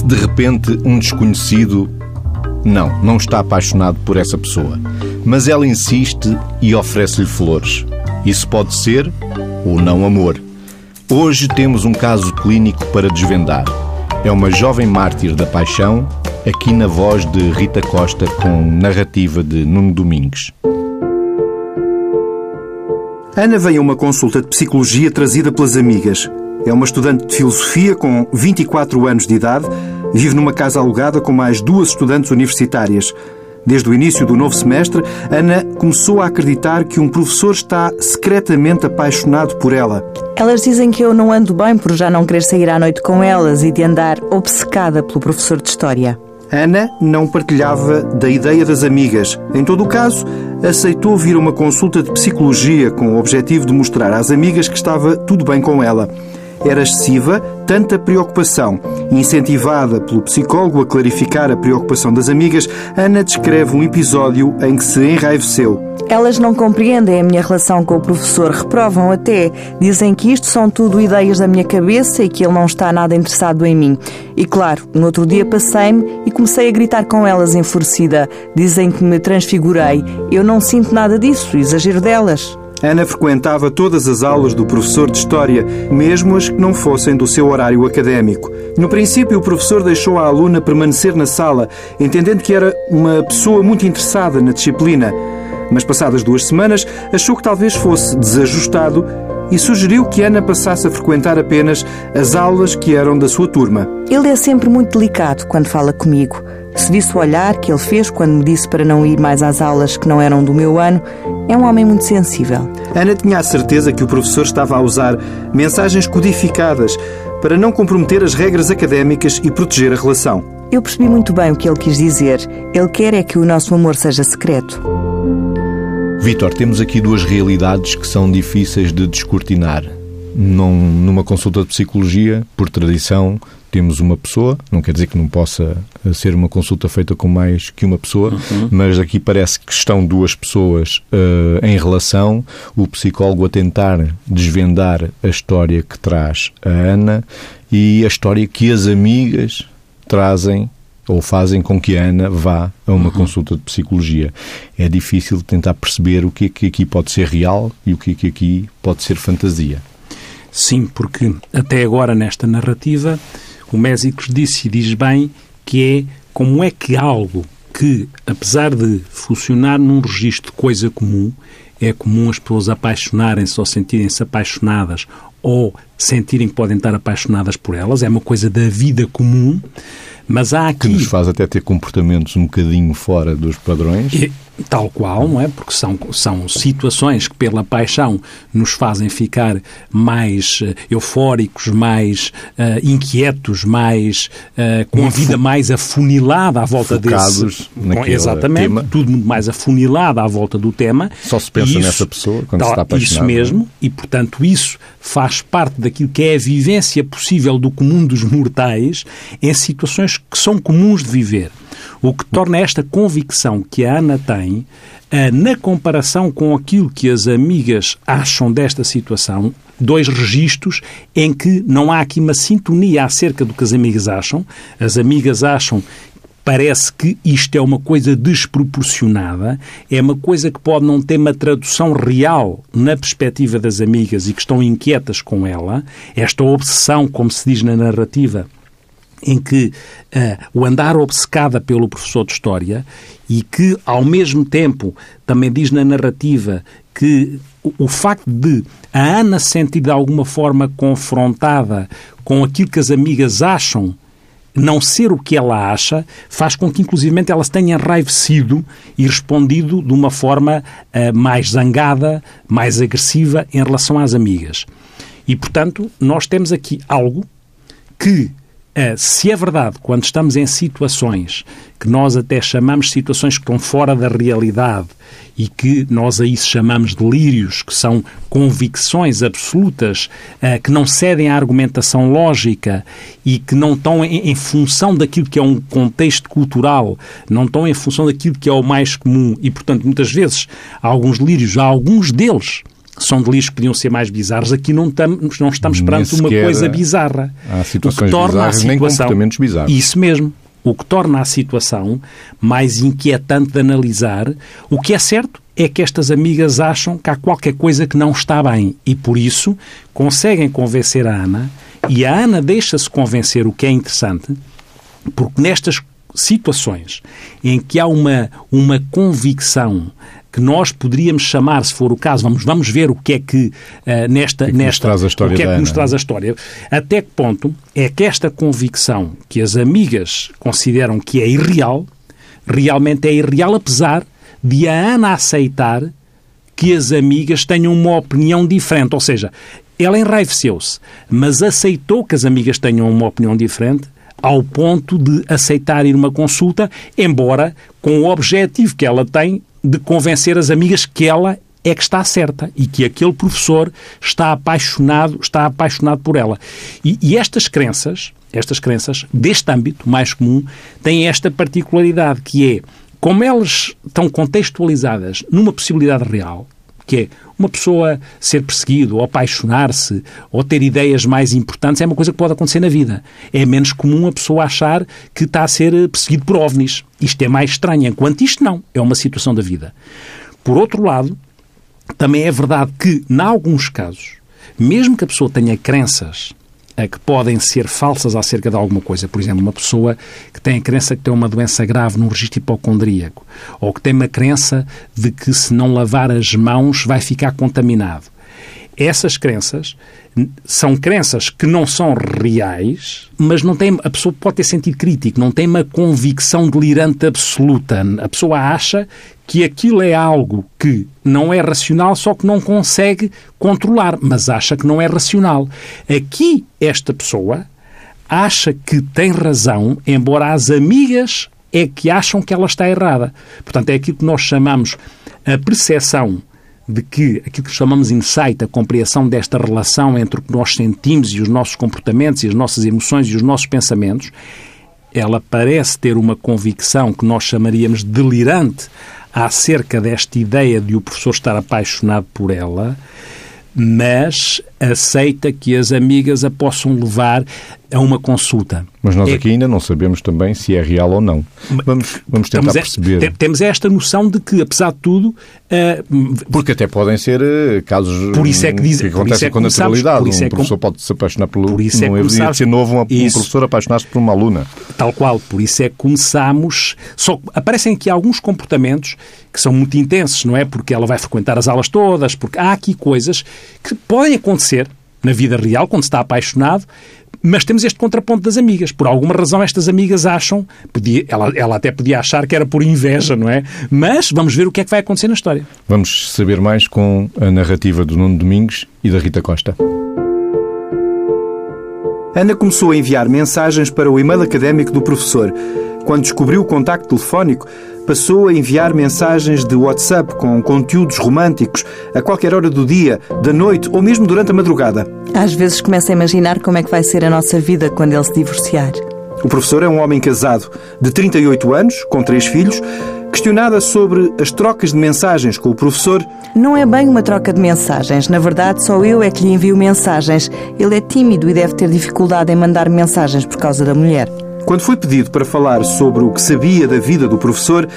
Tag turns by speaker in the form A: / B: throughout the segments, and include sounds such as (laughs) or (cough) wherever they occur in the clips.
A: se de repente um desconhecido não, não está apaixonado por essa pessoa, mas ela insiste e oferece-lhe flores. Isso pode ser ou não amor. Hoje temos um caso clínico para desvendar. É uma jovem mártir da paixão, aqui na voz de Rita Costa, com narrativa de Nuno Domingues.
B: Ana vem a uma consulta de psicologia trazida pelas amigas. É uma estudante de filosofia com 24 anos de idade, vive numa casa alugada com mais duas estudantes universitárias. Desde o início do novo semestre, Ana começou a acreditar que um professor está secretamente apaixonado por ela.
C: Elas dizem que eu não ando bem por já não querer sair à noite com elas e de andar obcecada pelo professor de História.
B: Ana não partilhava da ideia das amigas. Em todo o caso, aceitou vir a uma consulta de psicologia com o objetivo de mostrar às amigas que estava tudo bem com ela. Era excessiva tanta preocupação. Incentivada pelo psicólogo a clarificar a preocupação das amigas, Ana descreve um episódio em que se enraiveceu.
C: Elas não compreendem a minha relação com o professor, reprovam até. Dizem que isto são tudo ideias da minha cabeça e que ele não está nada interessado em mim. E claro, no outro dia passei-me e comecei a gritar com elas enfurecida. Dizem que me transfigurei. Eu não sinto nada disso, exagero delas.
B: Ana frequentava todas as aulas do professor de História, mesmo as que não fossem do seu horário académico. No princípio, o professor deixou a aluna permanecer na sala, entendendo que era uma pessoa muito interessada na disciplina. Mas, passadas duas semanas, achou que talvez fosse desajustado e sugeriu que Ana passasse a frequentar apenas as aulas que eram da sua turma.
C: Ele é sempre muito delicado quando fala comigo. Se visse o olhar que ele fez quando me disse para não ir mais às aulas que não eram do meu ano, é um homem muito sensível.
B: Ana tinha a certeza que o professor estava a usar mensagens codificadas para não comprometer as regras académicas e proteger a relação.
C: Eu percebi muito bem o que ele quis dizer. Ele quer é que o nosso amor seja secreto.
A: Vitor, temos aqui duas realidades que são difíceis de descortinar. Num, numa consulta de psicologia, por tradição, temos uma pessoa, não quer dizer que não possa ser uma consulta feita com mais que uma pessoa, uhum. mas aqui parece que estão duas pessoas uh, em relação, o psicólogo a tentar desvendar a história que traz a Ana e a história que as amigas trazem ou fazem com que a Ana vá a uma uhum. consulta de psicologia. É difícil tentar perceber o que é que aqui pode ser real e o que é que aqui pode ser fantasia.
D: Sim, porque até agora nesta narrativa o Mésicos disse e diz bem que é como é que algo que, apesar de funcionar num registro de coisa comum, é comum as pessoas apaixonarem-se ou sentirem-se apaixonadas ou sentirem que podem estar apaixonadas por elas, é uma coisa da vida comum, mas há aqui...
A: Que nos faz até ter comportamentos um bocadinho fora dos padrões.
D: E, tal qual, não é? Porque são, são situações que, pela paixão, nos fazem ficar mais uh, eufóricos, mais uh, inquietos, mais uh, com a vida mais afunilada à volta
A: Focados
D: desse. Exatamente,
A: tema.
D: tudo muito mais afunilado à volta do tema.
A: Só se pensa isso, nessa pessoa quando
D: tal,
A: se está apaixonado.
D: Isso mesmo, e portanto isso faz parte daquilo que é a vivência possível do comum dos mortais em situações que são comuns de viver. O que torna esta convicção que a Ana tem, eh, na comparação com aquilo que as amigas acham desta situação, dois registros em que não há aqui uma sintonia acerca do que as amigas acham. As amigas acham parece que isto é uma coisa desproporcionada, é uma coisa que pode não ter uma tradução real na perspectiva das amigas e que estão inquietas com ela. Esta obsessão, como se diz na narrativa, em que uh, o andar obcecada pelo professor de História e que, ao mesmo tempo, também diz na narrativa que o, o facto de a Ana se sentir de alguma forma confrontada com aquilo que as amigas acham não ser o que ela acha, faz com que, inclusivamente, ela se tenha enraivecido e respondido de uma forma uh, mais zangada, mais agressiva em relação às amigas. E, portanto, nós temos aqui algo que se é verdade, quando estamos em situações que nós até chamamos situações que estão fora da realidade e que nós aí chamamos de delírios, que são convicções absolutas, é, que não cedem à argumentação lógica e que não estão em, função daquilo que é um contexto cultural, não estão em função daquilo que é o mais comum e, portanto, muitas vezes, há alguns delírios, há alguns deles são delírios que podiam ser mais bizarros. Aqui não estamos, não estamos perante uma coisa bizarra.
A: Há situações o que torna bizarras, a situação, nem comportamentos bizarros.
D: Isso mesmo. O que torna a situação mais inquietante de analisar. O que é certo é que estas amigas acham que há qualquer coisa que não está bem e, por isso, conseguem convencer a Ana e a Ana deixa-se convencer, o que é interessante, porque nestas situações em que há uma, uma convicção que nós poderíamos chamar, se for o caso, vamos, vamos ver o que é que uh, nesta,
A: que é
D: nesta
A: nos traz a história
D: o que é que nos traz a história, até que ponto é que esta convicção que as amigas consideram que é irreal, realmente é irreal, apesar de a Ana aceitar que as amigas tenham uma opinião diferente, ou seja, ela enraiveceu-se, mas aceitou que as amigas tenham uma opinião diferente ao ponto de aceitar ir uma consulta, embora com o objetivo que ela tem de convencer as amigas que ela é que está certa e que aquele professor está apaixonado, está apaixonado por ela. E, e estas crenças, estas crenças deste âmbito mais comum, têm esta particularidade que é como elas estão contextualizadas numa possibilidade real, que é uma pessoa ser perseguido, ou apaixonar-se, ou ter ideias mais importantes, é uma coisa que pode acontecer na vida. É menos comum a pessoa achar que está a ser perseguido por ovnis. Isto é mais estranho, enquanto isto não. É uma situação da vida. Por outro lado, também é verdade que, em alguns casos, mesmo que a pessoa tenha crenças que podem ser falsas acerca de alguma coisa. Por exemplo, uma pessoa que tem a crença que tem uma doença grave num registro hipocondríaco, ou que tem uma crença de que se não lavar as mãos vai ficar contaminado. Essas crenças são crenças que não são reais, mas não tem, a pessoa pode ter sentido crítico, não tem uma convicção delirante absoluta. A pessoa acha que aquilo é algo que não é racional, só que não consegue controlar, mas acha que não é racional. Aqui, esta pessoa acha que tem razão, embora as amigas é que acham que ela está errada. Portanto, é aquilo que nós chamamos a percepção de que aquilo que chamamos insight, a compreensão desta relação entre o que nós sentimos e os nossos comportamentos e as nossas emoções e os nossos pensamentos, ela parece ter uma convicção que nós chamaríamos delirante acerca desta ideia de o professor estar apaixonado por ela, mas aceita que as amigas a possam levar a uma consulta.
A: Mas nós
D: É-
A: aqui ainda não sabemos também se é real ou não. Vamos, vamos tentar
D: Temos, é-
A: perceber.
D: te- temos esta noção de que, apesar de tudo, eh,
A: Porque até podem ser eh, casos
D: Por isso é que diz-
A: que acontecem
D: é
A: com naturalidade.
D: por isso
A: um
D: é
A: professor pode se apaixonar pelo.
D: por isso é
A: não
D: começamos-
A: ser novo um,
D: Isso.
A: professor apaixonar-se por uma aluna.
D: Tal qual, por isso é que começamos. Só que aparecem aqui alguns comportamentos que são muito intensos, não é? Porque ela vai frequentar as aulas todas, porque há aqui coisas que podem acontecer na vida real, quando se está apaixonado, mas temos este contraponto das amigas. Por alguma razão, estas amigas acham, podia, ela, ela até podia achar que era por inveja, não é? Mas vamos ver o que é que vai acontecer na história.
A: Vamos saber mais com a narrativa do Nuno Domingos e da Rita Costa.
B: Ana começou a enviar mensagens para o e-mail académico do professor. Quando descobriu o contacto telefónico, passou a enviar mensagens de WhatsApp com conteúdos românticos a qualquer hora do dia, da noite ou mesmo durante a madrugada.
C: Às vezes começo a imaginar como é que vai ser a nossa vida quando ele se divorciar.
B: O professor é um homem casado, de 38 anos, com três filhos. Questionada sobre as trocas de mensagens com o professor,
C: Não é bem uma troca de mensagens. Na verdade, só eu é que lhe envio mensagens. Ele é tímido e deve ter dificuldade em mandar mensagens por causa da mulher.
B: Quando foi pedido para falar sobre o que sabia da vida do professor,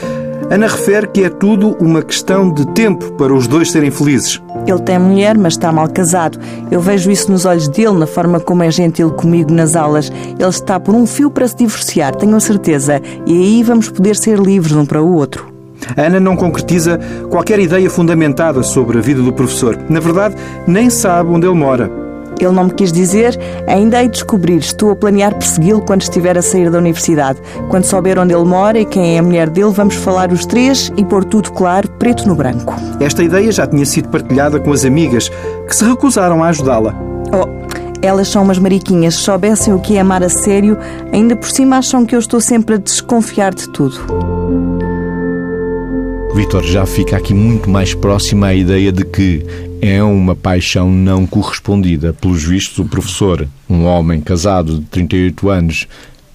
B: Ana refere que é tudo uma questão de tempo para os dois serem felizes.
C: Ele tem mulher, mas está mal casado. Eu vejo isso nos olhos dele, na forma como é gentil comigo nas aulas. Ele está por um fio para se divorciar, tenho a certeza. E aí vamos poder ser livres um para o outro.
B: Ana não concretiza qualquer ideia fundamentada sobre a vida do professor. Na verdade, nem sabe onde ele mora.
C: Ele não me quis dizer, ainda hei de descobrir. Estou a planear persegui-lo quando estiver a sair da universidade. Quando souber onde ele mora e quem é a mulher dele, vamos falar os três e pôr tudo claro, preto no branco.
B: Esta ideia já tinha sido partilhada com as amigas, que se recusaram a ajudá-la.
C: Oh, elas são umas mariquinhas. Se soubessem o que é amar a sério, ainda por cima acham que eu estou sempre a desconfiar de tudo.
A: Vítor já fica aqui muito mais próximo à ideia de que é uma paixão não correspondida. Pelos vistos, o professor, um homem casado de 38 anos,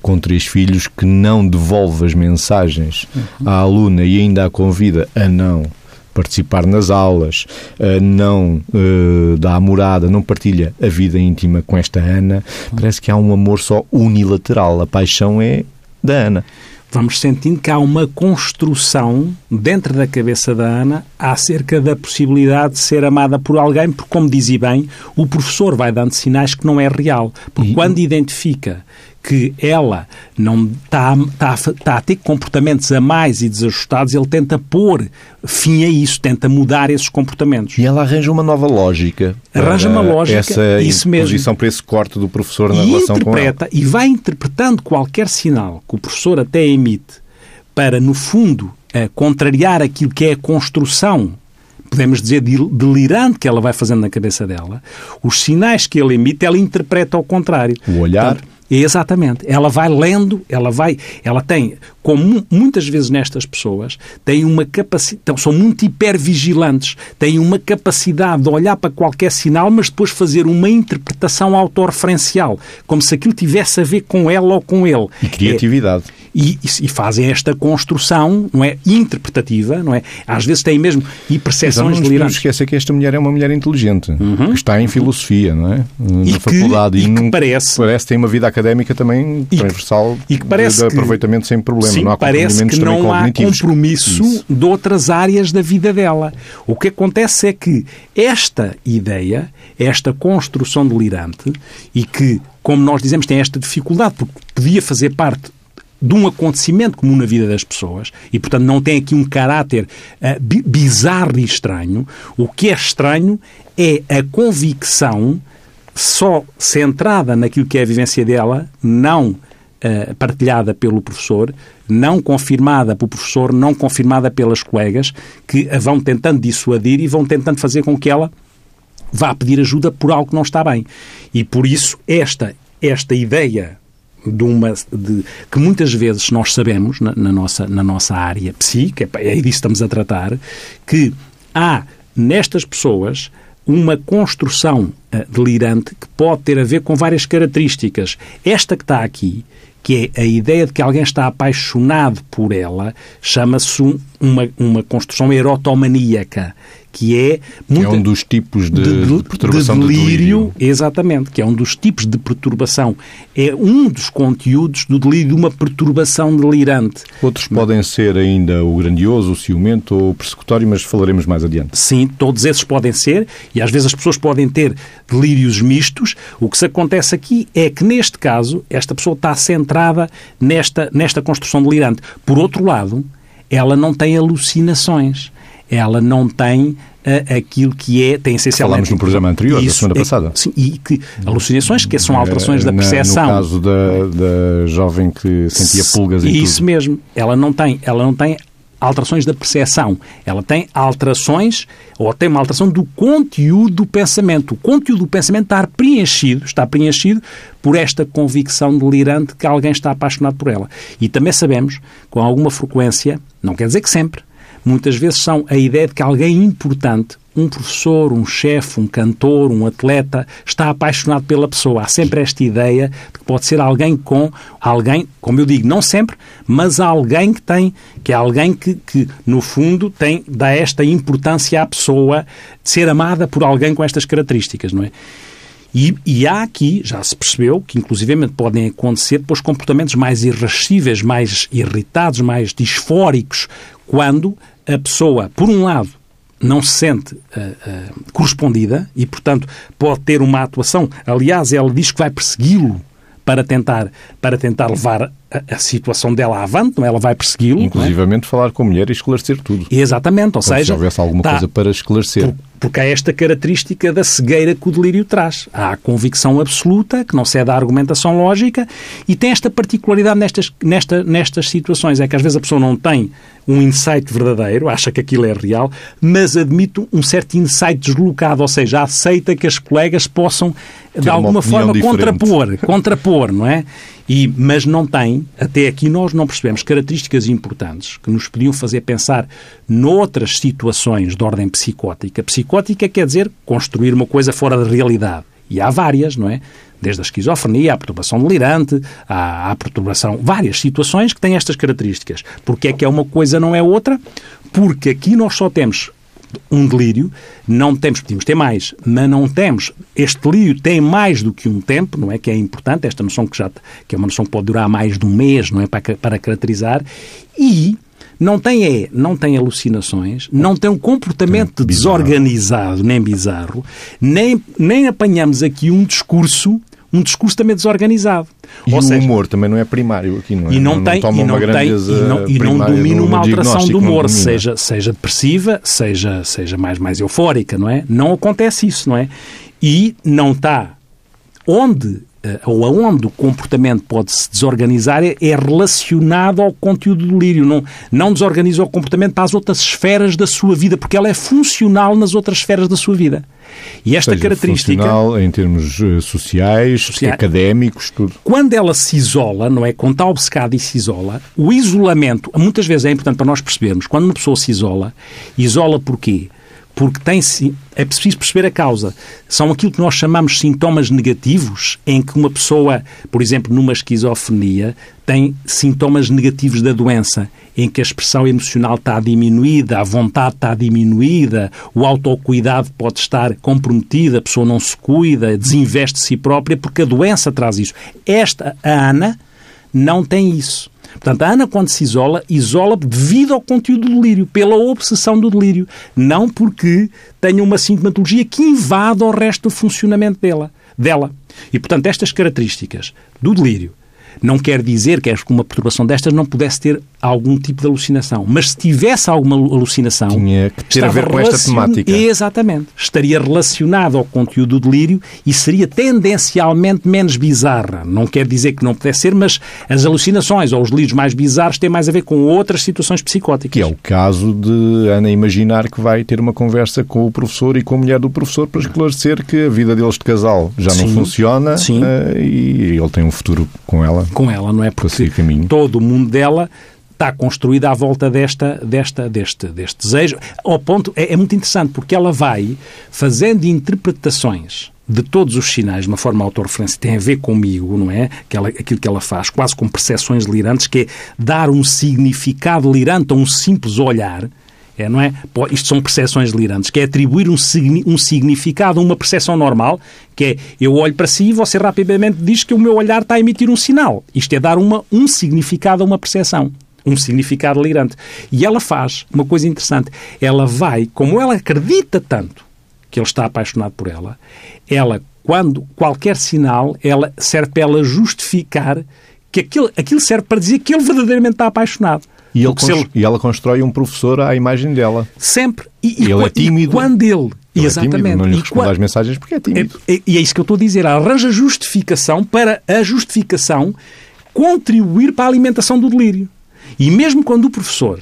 A: com três filhos, que não devolve as mensagens à aluna e ainda a convida a não participar nas aulas, uh, não uh, dá a morada, não partilha a vida íntima com esta Ana, parece que há um amor só unilateral. A paixão é da Ana
D: vamos sentindo que há uma construção dentro da cabeça da Ana acerca da possibilidade de ser amada por alguém, porque, como dizia bem, o professor vai dando sinais que não é real. Porque e... quando identifica que ela não está, está, está a ter comportamentos a mais e desajustados, ele tenta pôr fim a isso, tenta mudar esses comportamentos.
A: E ela arranja uma nova lógica.
D: Arranja uma lógica,
A: essa
D: isso
A: mesmo. para esse corte do professor na
D: e
A: relação com ela.
D: E vai interpretando qualquer sinal que o professor até emite para, no fundo, eh, contrariar aquilo que é a construção podemos dizer, delirante que ela vai fazendo na cabeça dela, os sinais que ele emite, ela interpreta ao contrário.
A: O olhar. Portanto,
D: Exatamente. Ela vai lendo, ela vai, ela tem, como muitas vezes nestas pessoas, tem uma capacidade, então, são muito hipervigilantes, têm uma capacidade de olhar para qualquer sinal, mas depois fazer uma interpretação autorreferencial, como se aquilo tivesse a ver com ela ou com ele.
A: E criatividade.
D: É, e, e, fazem esta construção, não é, interpretativa, não é? Às vezes têm mesmo e percepções
A: delirantes. Não esquecer que esta mulher é uma mulher inteligente, uhum. que está em filosofia, não é? Na
D: e
A: faculdade
D: que, e, que parece
A: parece ter uma vida académica também transversal e que parece de, de aproveitamento que, sem problema.
D: Sim,
A: não há
D: parece que não há compromisso Isso. de outras áreas da vida dela. O que acontece é que esta ideia, esta construção delirante e que como nós dizemos, tem esta dificuldade, porque podia fazer parte de um acontecimento comum na vida das pessoas e, portanto, não tem aqui um caráter uh, bizarro e estranho. O que é estranho é a convicção só centrada naquilo que é a vivência dela, não uh, partilhada pelo professor, não confirmada pelo professor, não confirmada pelas colegas, que a vão tentando dissuadir e vão tentando fazer com que ela vá pedir ajuda por algo que não está bem. E por isso esta esta ideia de uma de, que muitas vezes nós sabemos na, na nossa na nossa área psíquica é, é disso que estamos a tratar que há nestas pessoas uma construção uh, delirante que pode ter a ver com várias características. Esta que está aqui, que é a ideia de que alguém está apaixonado por ela, chama-se uma, uma construção erotomaníaca que é...
A: Muita, é um dos tipos de, de, de perturbação
D: de delírio, Exatamente, que é um dos tipos de perturbação. É um dos conteúdos do delírio de uma perturbação delirante.
A: Outros podem ser ainda o grandioso, o ciumento ou o persecutório, mas falaremos mais adiante.
D: Sim, todos esses podem ser, e às vezes as pessoas podem ter delírios mistos. O que se acontece aqui é que, neste caso, esta pessoa está centrada nesta, nesta construção delirante. Por outro lado, ela não tem alucinações ela não tem uh, aquilo que é, tem essencialmente...
A: Falámos no programa anterior, isso, da semana é, passada.
D: Sim, e que alucinações, que são alterações da percepção.
A: No caso da, da jovem que sentia pulgas e
D: Isso
A: tudo.
D: mesmo. Ela não tem, ela não tem alterações da percepção. Ela tem alterações, ou tem uma alteração do conteúdo do pensamento. O conteúdo do pensamento está preenchido, está preenchido por esta convicção delirante que alguém está apaixonado por ela. E também sabemos, com alguma frequência, não quer dizer que sempre, muitas vezes são a ideia de que alguém importante, um professor, um chefe, um cantor, um atleta, está apaixonado pela pessoa. Há sempre esta ideia de que pode ser alguém com alguém, como eu digo, não sempre, mas alguém que tem, que é alguém que, que no fundo tem, dá esta importância à pessoa de ser amada por alguém com estas características, não é? E, e, há aqui, já se percebeu, que inclusivamente podem acontecer depois comportamentos mais irascíveis, mais irritados, mais disfóricos, quando a pessoa, por um lado, não se sente uh, uh, correspondida e, portanto, pode ter uma atuação. Aliás, ela diz que vai persegui-lo para tentar, para tentar levar a, a situação dela avante, não é? ela vai persegui-lo.
A: É? Inclusivamente é? falar com a mulher e esclarecer tudo.
D: Exatamente, ou
A: Como
D: seja...
A: Se houvesse alguma tá, coisa para esclarecer. Por,
D: porque há esta característica da cegueira que o delírio traz. Há a convicção absoluta, que não cede à argumentação lógica, e tem esta particularidade nestas, nesta, nestas situações. É que às vezes a pessoa não tem um insight verdadeiro, acha que aquilo é real, mas admite um certo insight deslocado, ou seja, aceita que as colegas possam, Ter de alguma forma, diferente. contrapor, contrapor, não é? E, mas não tem, até aqui nós não percebemos características importantes que nos podiam fazer pensar noutras situações de ordem psicótica. Psicótica quer dizer construir uma coisa fora da realidade. E há várias, não é? Desde a esquizofrenia, a perturbação delirante, à, perturbação. várias situações que têm estas características. Porque é que é uma coisa, não é outra? Porque aqui nós só temos um delírio, não temos, podíamos ter mais, mas não temos. Este delírio tem mais do que um tempo, não é? Que é importante, esta noção que já que é uma noção que pode durar mais de um mês, não é? Para, para caracterizar. E não tem é, não tem alucinações, não tem um comportamento desorganizado nem bizarro, nem, nem apanhamos aqui um discurso um discurso também desorganizado.
A: E Ou o seja, humor também não é primário aqui, não é?
D: E não, tem, e não, tem, e não, e não domina uma alteração do humor, seja, seja depressiva, seja, seja mais, mais eufórica, não é? Não acontece isso, não é? E não está onde ou aonde o comportamento pode se desorganizar é, é relacionado ao conteúdo do delírio. Não, não desorganiza o comportamento para as outras esferas da sua vida, porque ela é funcional nas outras esferas da sua vida. E esta
A: seja,
D: característica.
A: Funcional em termos eh, sociais, sociais, académicos, tudo.
D: Quando ela se isola, não é? Quando está obcecada e se isola, o isolamento, muitas vezes é importante para nós percebermos, quando uma pessoa se isola, isola porquê? Porque tem é preciso perceber a causa. São aquilo que nós chamamos sintomas negativos, em que uma pessoa, por exemplo, numa esquizofrenia, tem sintomas negativos da doença, em que a expressão emocional está diminuída, a vontade está diminuída, o autocuidado pode estar comprometido, a pessoa não se cuida, desinveste de si própria, porque a doença traz isso. Esta, a Ana, não tem isso. Portanto, a Ana, quando se isola, isola devido ao conteúdo do delírio, pela obsessão do delírio, não porque tenha uma sintomatologia que invada o resto do funcionamento dela. dela. E, portanto, estas características do delírio não quer dizer que uma perturbação destas não pudesse ter algum tipo de alucinação. Mas se tivesse alguma alucinação.
A: Tinha que ter a ver com esta temática.
D: Exatamente. Estaria relacionado ao conteúdo do delírio e seria tendencialmente menos bizarra. Não quer dizer que não pudesse ser, mas as alucinações ou os delírios mais bizarros têm mais a ver com outras situações psicóticas.
A: Que é o caso de Ana imaginar que vai ter uma conversa com o professor e com a mulher do professor para esclarecer que a vida deles de casal já sim, não funciona sim. Uh, e ele tem um futuro com ela.
D: Com ela, não é? Porque todo o mundo dela está construída à volta desta, desta, deste, deste desejo. Ao ponto, é, é muito interessante, porque ela vai fazendo interpretações de todos os sinais de uma forma autorreferência tem a ver comigo, não é? Aquela, aquilo que ela faz, quase com percepções lirantes, que é dar um significado lirante a um simples olhar. É, não é? Isto são percepções lirantes, que é atribuir um, um significado a uma percepção normal, que é eu olho para si e você rapidamente diz que o meu olhar está a emitir um sinal. Isto é dar uma, um significado a uma percepção um significado delirante. E ela faz uma coisa interessante. Ela vai, como ela acredita tanto que ele está apaixonado por ela, ela, quando qualquer sinal, ela serve para ela justificar que aquilo, aquilo serve para dizer que ele verdadeiramente está apaixonado.
A: E, ele ele... e ela constrói um professor à imagem dela.
D: Sempre.
A: E, e ele é tímido.
D: E quando ele ele exatamente. É tímido,
A: não lhe responde quando... às mensagens porque é tímido.
D: É, é, e é isso que eu estou a dizer. Ela arranja justificação para a justificação contribuir para a alimentação do delírio. E mesmo quando o professor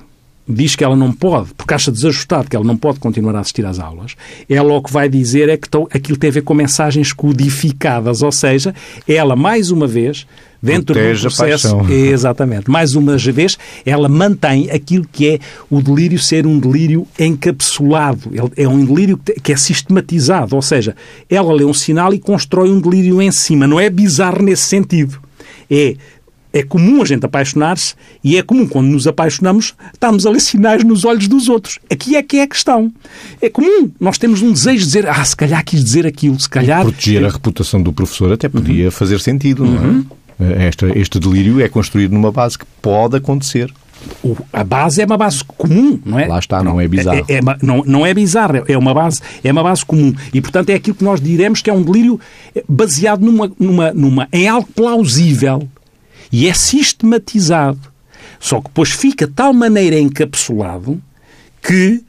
D: diz que ela não pode, porque acha desajustado que ela não pode continuar a assistir às aulas, ela o que vai dizer é que aquilo tem a ver com mensagens codificadas, ou seja, ela, mais uma vez, dentro
A: Protege
D: do processo... (laughs) Exatamente. Mais uma vez, ela mantém aquilo que é o delírio ser um delírio encapsulado. É um delírio que é sistematizado, ou seja, ela lê um sinal e constrói um delírio em cima. Não é bizarro nesse sentido. É é comum a gente apaixonar-se e é comum, quando nos apaixonamos, estarmos a ler sinais nos olhos dos outros. Aqui é que é a questão. É comum. Nós temos um desejo de dizer, ah, se calhar quis dizer aquilo, se calhar...
A: Proteger a reputação do professor até podia uhum. fazer sentido, não é? Uhum. Este, este delírio é construído numa base que pode acontecer.
D: O, a base é uma base comum, não é?
A: Lá está, não, não é bizarro.
D: É, é, não, não é bizarro, é uma, base, é uma base comum. E, portanto, é aquilo que nós diremos que é um delírio baseado numa, numa, numa, em algo plausível, e é sistematizado. Só que depois fica de tal maneira encapsulado que,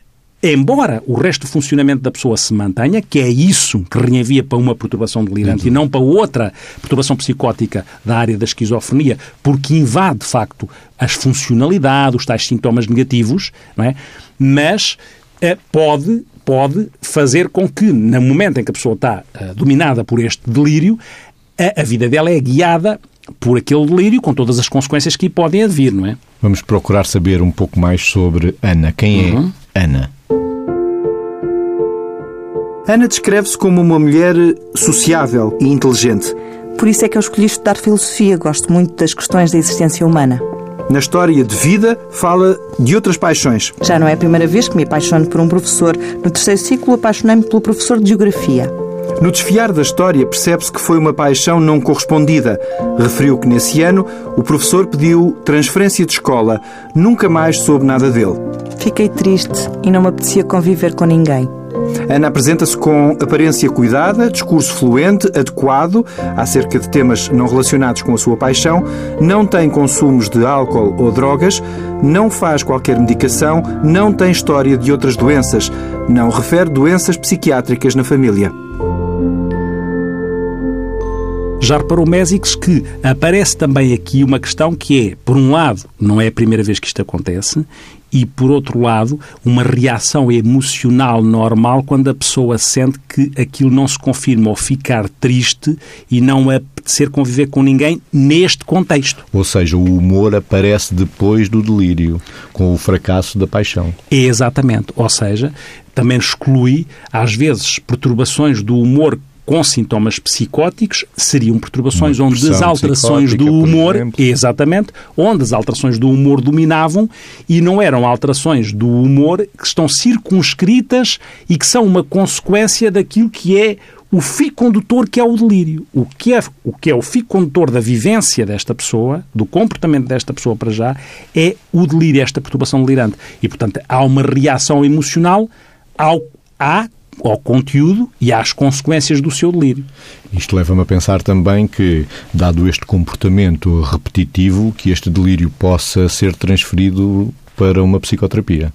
D: embora o resto do funcionamento da pessoa se mantenha, que é isso que reenvia para uma perturbação delirante uhum. e não para outra perturbação psicótica da área da esquizofrenia, porque invade, de facto, as funcionalidades, os tais sintomas negativos, não é? mas eh, pode pode fazer com que, no momento em que a pessoa está uh, dominada por este delírio, a, a, vida dela é guiada por aquele delírio, com todas as consequências que podem advir, não é?
A: Vamos procurar saber um pouco mais sobre Ana. Quem é uhum. Ana?
B: Ana descreve-se como uma mulher sociável e inteligente.
C: Por isso é que eu escolhi estudar filosofia. Gosto muito das questões da existência humana.
B: Na história de vida, fala de outras paixões.
C: Já não é a primeira vez que me apaixono por um professor. No terceiro ciclo, apaixonei-me pelo professor de Geografia.
B: No desfiar da história, percebe-se que foi uma paixão não correspondida. Referiu que nesse ano o professor pediu transferência de escola. Nunca mais soube nada dele.
C: Fiquei triste e não me apetecia conviver com ninguém.
B: Ana apresenta-se com aparência cuidada, discurso fluente, adequado acerca de temas não relacionados com a sua paixão, não tem consumos de álcool ou drogas, não faz qualquer medicação, não tem história de outras doenças, não refere doenças psiquiátricas na família.
D: Já reparou, Mésicos, que aparece também aqui uma questão que é, por um lado, não é a primeira vez que isto acontece, e, por outro lado, uma reação emocional normal quando a pessoa sente que aquilo não se confirma ou ficar triste e não apetecer conviver com ninguém neste contexto.
A: Ou seja, o humor aparece depois do delírio, com o fracasso da paixão.
D: É exatamente. Ou seja, também exclui, às vezes, perturbações do humor com sintomas psicóticos seriam perturbações onde as alterações do humor, exatamente, onde as alterações do humor dominavam e não eram alterações do humor que estão circunscritas e que são uma consequência daquilo que é o fio condutor que é o delírio. O que é, o que é o fio condutor da vivência desta pessoa, do comportamento desta pessoa para já, é o delírio, esta perturbação delirante. E, portanto, há uma reação emocional ao, à ao conteúdo e às consequências do seu delírio.
A: Isto leva-me a pensar também que, dado este comportamento repetitivo, que este delírio possa ser transferido para uma psicoterapia.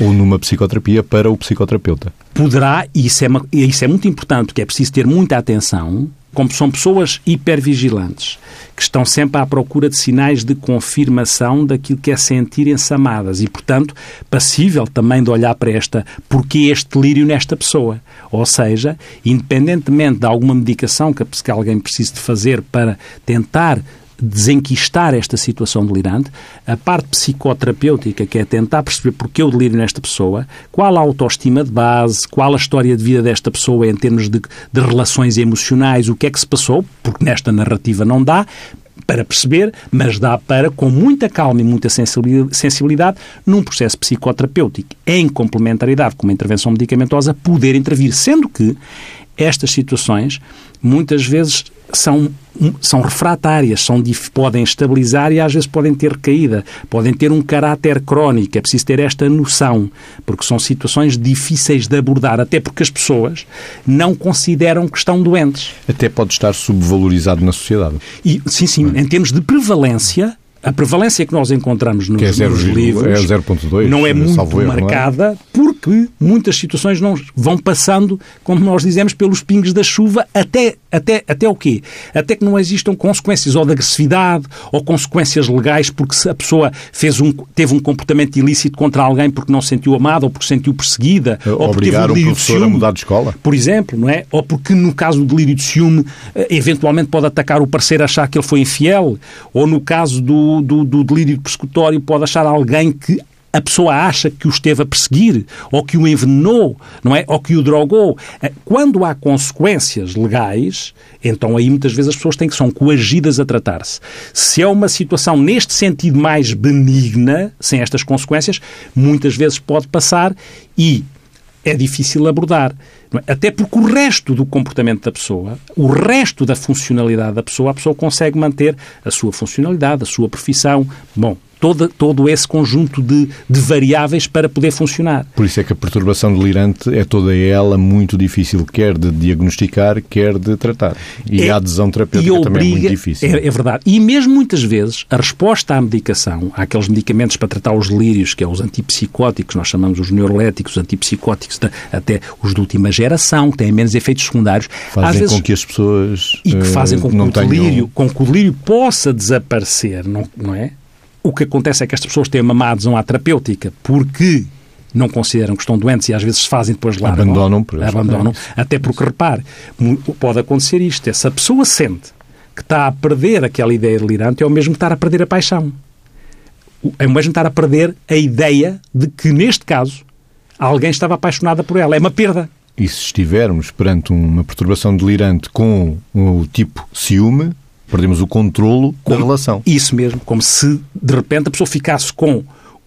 A: Ou numa psicoterapia para o psicoterapeuta.
D: Poderá, e isso é, isso é muito importante, que é preciso ter muita atenção, como são pessoas hipervigilantes, que estão sempre à procura de sinais de confirmação daquilo que é sentirem-se amadas e, portanto, passível também de olhar para esta, porque este delírio nesta pessoa. Ou seja, independentemente de alguma medicação que alguém precise de fazer para tentar desenquistar esta situação delirante, a parte psicoterapêutica, que é tentar perceber porque eu deliro nesta pessoa, qual a autoestima de base, qual a história de vida desta pessoa em termos de, de relações emocionais, o que é que se passou, porque nesta narrativa não dá, para perceber, mas dá para, com muita calma e muita sensibilidade, num processo psicoterapêutico, em complementaridade com uma intervenção medicamentosa, poder intervir. Sendo que estas situações muitas vezes são, são refratárias, são, podem estabilizar e às vezes podem ter recaída, podem ter um caráter crónico. É preciso ter esta noção, porque são situações difíceis de abordar, até porque as pessoas não consideram que estão doentes.
A: Até pode estar subvalorizado na sociedade.
D: E, sim, sim, é? em termos de prevalência, a prevalência que nós encontramos nos,
A: é zero,
D: nos livros
A: é 0.2,
D: não é muito erro, marcada, não é? porque muitas situações não vão passando, como nós dizemos, pelos pingos da chuva até, até, até o quê? Até que não existam consequências ou de agressividade ou consequências legais porque a pessoa fez um, teve um comportamento ilícito contra alguém porque não se sentiu amada ou porque se sentiu perseguida ou porque teve um delírio de ciúme,
A: a mudar de escola.
D: Por exemplo, não é? Ou porque no caso do delírio de ciúme eh, eventualmente pode atacar o parceiro achar que ele foi infiel ou no caso do do, do, delírio persecutório pode achar alguém que a pessoa acha que o esteve a perseguir, ou que o envenenou, não é? Ou que o drogou. Eh, quando há consequências legais, então aí muitas vezes as pessoas têm que são coagidas a tratar-se. Se é uma situação neste sentido mais benigna, sem estas consequências, muitas vezes pode passar e é difícil abordar. É? Até porque o resto do comportamento da pessoa, o resto da funcionalidade da pessoa, a pessoa consegue manter a sua funcionalidade, a sua profissão. Bom, todo, todo esse conjunto de, de, variáveis para poder funcionar.
A: Por isso é que a perturbação delirante é toda ela muito difícil, quer de diagnosticar, quer de tratar. E é, a adesão terapêutica obriga, também é muito difícil.
D: É, é, verdade. E mesmo muitas vezes a resposta à medicação, àqueles medicamentos para tratar os delírios, que é os antipsicóticos, nós chamamos os neuroléticos, os antipsicóticos, até os de última geração, que têm menos efeitos secundários.
A: Fazem às vezes, com que as pessoas.
D: E que fazem com que,
A: o
D: delírio, tenham... com que o delírio possa desaparecer, não, não é? O que acontece é que estas pessoas têm uma adesão à terapêutica porque não consideram que estão doentes e às vezes fazem depois lá.
A: Abandonam, por
D: abandonam. até porque repare pode acontecer isto. Se a pessoa sente que está a perder aquela ideia delirante é o mesmo que estar a perder a paixão. É o mesmo estar a perder a ideia de que neste caso alguém estava apaixonada por ela. É uma perda.
A: E se estivermos perante uma perturbação delirante com o tipo ciúme Perdemos o controlo como, da relação.
D: Isso mesmo, como se de repente a pessoa ficasse com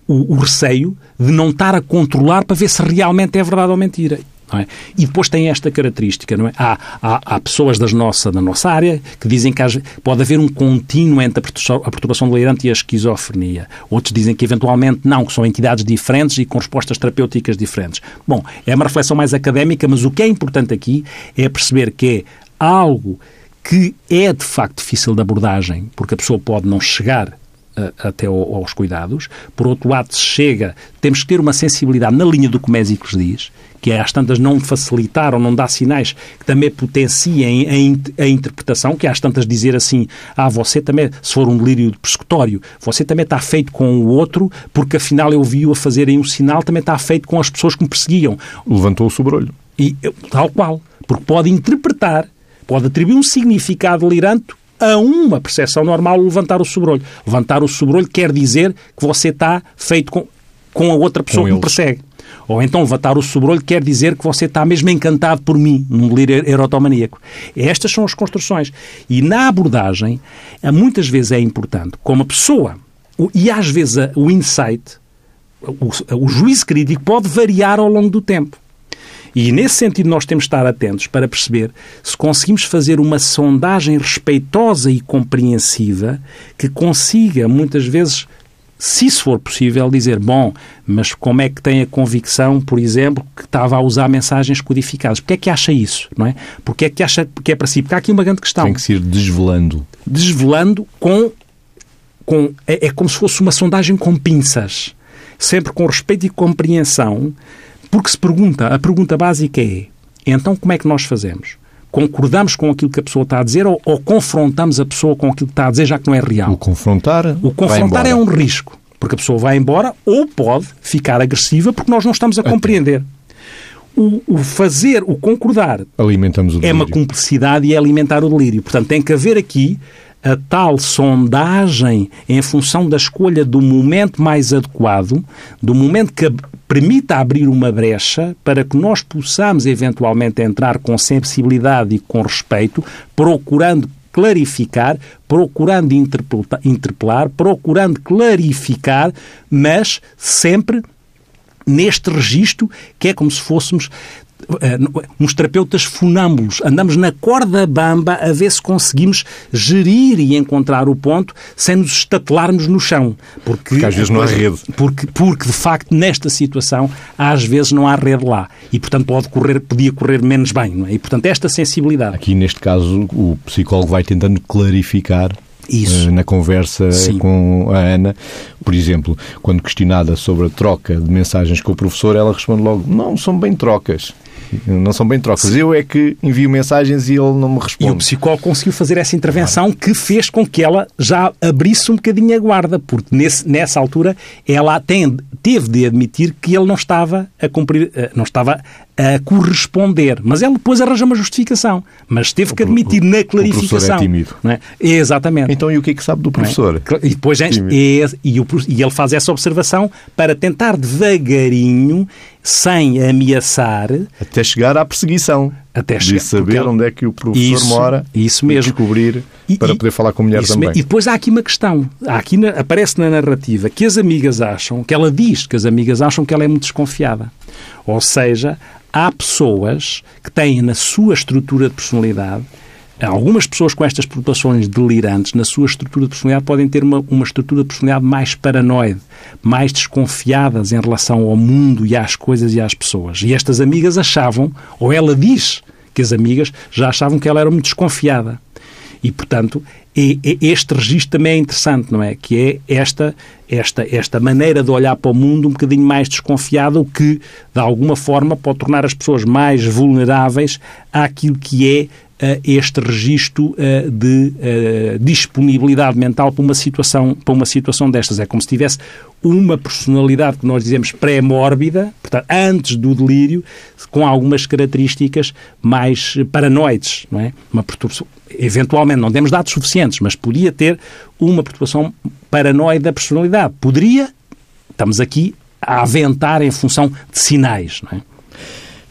D: o, o receio de não estar a controlar para ver se realmente é verdade ou mentira. É? E depois tem esta característica, não é? Há, há, há pessoas das nossa, da nossa área que dizem que pode haver um contínuo entre a perturbação delirante e a esquizofrenia. Outros dizem que eventualmente não, que são entidades diferentes e com respostas terapêuticas diferentes. Bom, é uma reflexão mais académica, mas o que é importante aqui é perceber que é algo que é de facto difícil de abordagem, porque a pessoa pode não chegar até aos cuidados. Por outro lado, se chega, temos que ter uma sensibilidade na linha do que o médico diz, que é às tantas não facilitar ou não dar sinais que também potenciem a, interpretação, que é às tantas dizer assim, ah, você também, se for um delírio persecutório, você também está feito com o outro, porque afinal eu vi-o a fazerem um sinal, também está feito com as pessoas que me perseguiam.
A: Levantou o sobrolho.
D: E, tal qual. Porque pode interpretar, pode atribuir um significado delirante a uma percepção normal levantar o sobrolho. Levantar o sobrolho quer dizer que você está feito com, com a outra pessoa que me persegue. Ou então levantar o sobrolho quer dizer que você está mesmo encantado por mim, num delírio erotomaníaco. Estas são as construções. E na abordagem, muitas vezes é importante, como a pessoa, e às vezes o insight, o, o juízo crítico pode variar ao longo do tempo. E nesse sentido nós temos de estar atentos para perceber se conseguimos fazer uma sondagem respeitosa e compreensiva que consiga, muitas vezes, se isso for possível, dizer, bom, mas como é que tem a convicção, por exemplo, que estava a usar mensagens codificadas? Porquê é que acha isso, não é? Porquê é que acha que é para si? Porque há aqui uma grande questão.
A: Tem que se ir desvelando.
D: Desvelando com... com é, é como se fosse uma sondagem com pinças. Sempre com respeito e compreensão, porque se pergunta, a pergunta básica é, então como é que nós fazemos? concordamos com aquilo que a pessoa está a dizer ou, ou, confrontamos a pessoa com aquilo que está a dizer, já que não é real?
A: O confrontar.
D: O confrontar é um risco, porque a pessoa vai embora ou pode ficar agressiva porque nós não estamos a compreender. O, o, fazer, o concordar,
A: alimentamos o delírio.
D: é uma cumplicidade e é alimentar o delírio. Portanto, tem que haver aqui a tal sondagem em função da escolha do momento mais adequado, do momento que permita abrir uma brecha para que nós possamos eventualmente entrar com sensibilidade e com respeito, procurando clarificar, procurando interpelar, procurando clarificar, mas sempre neste registro que é como se fôssemos uns terapeutas funâmbulos. Andamos na corda bamba a ver se conseguimos gerir e encontrar o ponto sem nos estatelarmos no chão.
A: Porque, porque às vezes não há rede.
D: Porque, porque, de facto, nesta situação, às vezes não há rede lá. E, portanto, pode correr, podia correr menos bem. É? E, portanto, esta sensibilidade.
A: Aqui, neste caso, o psicólogo vai tentando clarificar isso. Eh, na conversa Sim. com a Ana. Por exemplo, quando questionada sobre a troca de mensagens com o professor, ela responde logo: não, são bem trocas. Não são bem trocas. Eu é que envio mensagens e ele não me responde.
D: E o psicólogo conseguiu fazer essa intervenção que fez com que ela já abrisse um bocadinho a guarda, porque nesse, nessa altura ela tem, teve de admitir que ele não estava a cumprir, eh, não estava a corresponder. Mas ela depois arranja uma justificação. Mas teve que admitir na clarificação. O
A: professor é tímido.
D: É? Exatamente.
A: Então, e o que é que sabe do professor?
D: É? E depois é, e, e, e ele faz essa observação para tentar devagarinho, sem ameaçar...
A: Até chegar à perseguição. Até chegar, de saber onde é que o professor
D: isso,
A: mora.
D: Isso mesmo.
A: E descobrir e, para poder falar com a mulher também.
D: E depois há aqui uma questão. Há aqui na, aparece na narrativa que as amigas acham, que ela diz que as amigas acham que ela é muito desconfiada. Ou seja, há pessoas que têm na sua estrutura de personalidade Algumas pessoas com estas perturbações delirantes, na sua estrutura de personalidade, podem ter uma, uma estrutura de personalidade mais paranoide, mais desconfiadas em relação ao mundo e às coisas e às pessoas. E estas amigas achavam, ou ela diz que as amigas já achavam que ela era muito desconfiada. E, portanto, este registro também é interessante, não é? Que é esta, esta, esta maneira de olhar para o mundo um bocadinho mais desconfiada, o que, de alguma forma, pode tornar as pessoas mais vulneráveis àquilo que é este registro de disponibilidade mental para uma situação para uma situação destas é como se tivesse uma personalidade que nós dizemos pré-mórbida, portanto antes do delírio, com algumas características mais paranoides, não é? Uma perturbação, eventualmente não temos dados suficientes, mas podia ter uma perturbação paranoide da personalidade. Poderia, estamos aqui a aventar em função de sinais, não é?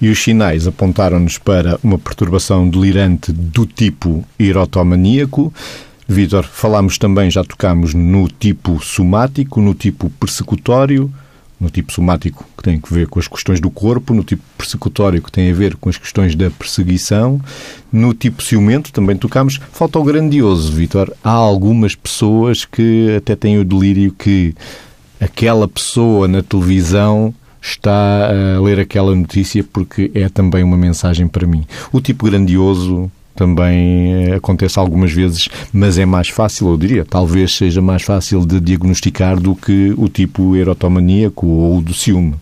A: E os sinais apontaram-nos para uma perturbação delirante do tipo erotomaníaco. Vítor, falámos também, já tocámos no tipo somático, no tipo persecutório, no tipo somático que tem a ver com as questões do corpo, no tipo persecutório que tem a ver com as questões da perseguição, no tipo ciumento também tocámos. Falta o grandioso, Vítor. Há algumas pessoas que até têm o delírio que aquela pessoa na televisão está a ler aquela notícia porque é também uma mensagem para mim. O tipo grandioso também eh, acontece algumas vezes, mas é mais fácil, eu diria, talvez seja mais fácil de diagnosticar do que o tipo erotomaníaco ou do ciúme.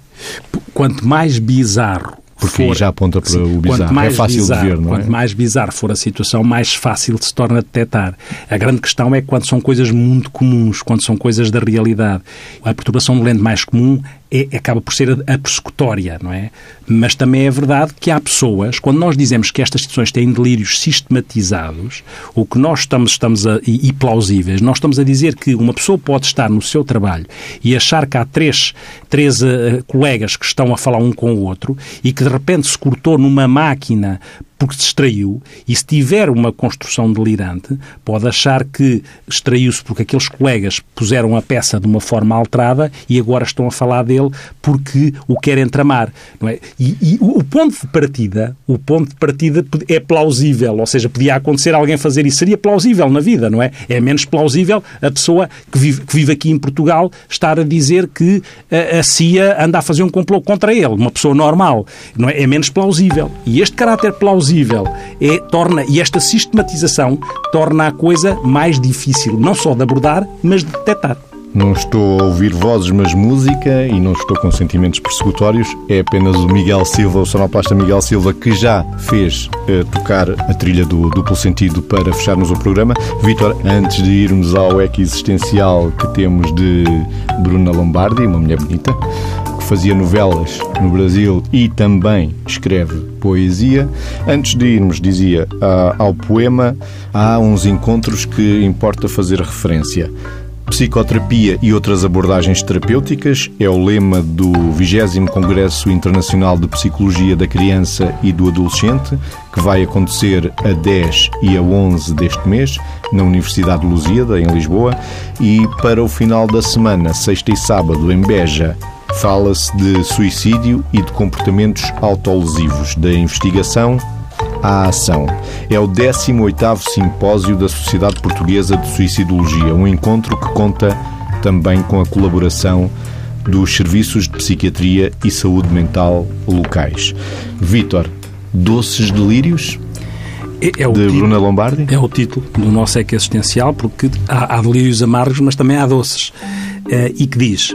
D: Quanto mais bizarro
A: porque for, aí já aponta para o bizarro.
D: É mais
A: é fácil
D: bizarro,
A: de ver, não
D: é? Quanto mais bizarro for a situação, mais fácil se torna detectar. A grande questão é quando são coisas muito comuns, quando são coisas da realidade. A perturbação do lente mais comum é, acaba por ser a, a persecutória, não é? Mas também é verdade que há pessoas, quando nós dizemos que estas situações têm delírios sistematizados, o que nós estamos, estamos a, e, e plausíveis, nós estamos a dizer que uma pessoa pode estar no seu trabalho e achar que há três, três uh, colegas que estão a falar um com o outro e que de repente se cortou numa máquina porque se extraiu, e se tiver uma construção delirante, pode achar que extraiu-se porque aqueles colegas puseram a peça de uma forma alterada e agora estão a falar dele porque o querem tramar. Não é? e, e o ponto de partida, o ponto de partida é plausível, ou seja, podia acontecer alguém fazer isso, seria plausível na vida, não é? É menos plausível a pessoa que vive, que vive aqui em Portugal estar a dizer que a, a CIA anda a fazer um complô contra ele, uma pessoa normal, não é? É menos plausível. E este caráter plausível plausível é, torna, e esta sistematização torna a coisa mais difícil, não só de abordar, mas de detectar.
A: Não estou a ouvir vozes, mas música e não estou com sentimentos persecutórios. É apenas o Miguel Silva, o sonoplasta Miguel Silva, que já fez uh, tocar a trilha do duplo sentido para fecharmos o programa. Vitor, antes de irmos ao eco existencial que temos de Bruna Lombardi, uma mulher bonita, fazia novelas no Brasil e também escreve poesia. Antes de irmos, dizia, ao poema, há uns encontros que importa fazer referência. Psicoterapia e outras abordagens terapêuticas é o lema do 20 Congresso Internacional de Psicologia da Criança e do Adolescente, que vai acontecer a 10 e a 11 deste mês, na Universidade de Lusíada, em Lisboa, e para o final da semana, sexta e sábado, em Beja, Fala-se de suicídio e de comportamentos autolesivos, da investigação à ação. É o 18º Simpósio da Sociedade Portuguesa de Suicidologia, um encontro que conta também com a colaboração dos serviços de psiquiatria e saúde mental locais. Vítor, Doces Delírios?
D: É, é
A: de
D: título,
A: Bruna Lombardi?
D: É o título do nosso EC existencial, porque há, há delírios amargos, mas também há doces. Uh, e que diz: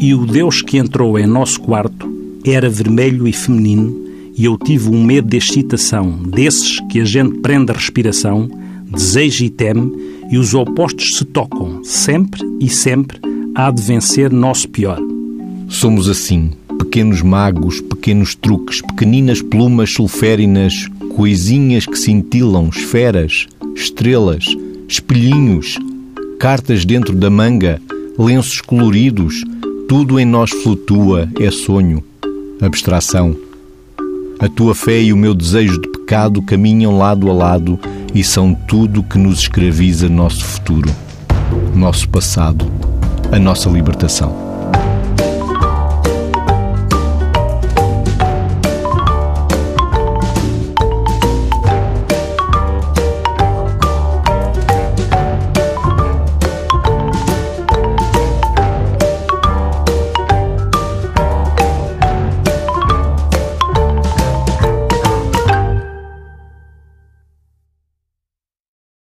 D: e o Deus que entrou em nosso quarto era vermelho e feminino, e eu tive um medo de excitação, desses que a gente prende a respiração, deseja e teme, e os opostos se tocam, sempre e sempre há de vencer nosso pior.
A: Somos assim, pequenos magos, pequenos truques, pequeninas plumas sulférinas, coisinhas que cintilam, esferas, estrelas, espelhinhos, cartas dentro da manga, lenços coloridos, tudo em nós flutua, é sonho, abstração. A tua fé e o meu desejo de pecado caminham lado a lado e são tudo que nos escraviza nosso futuro, nosso passado, a nossa libertação.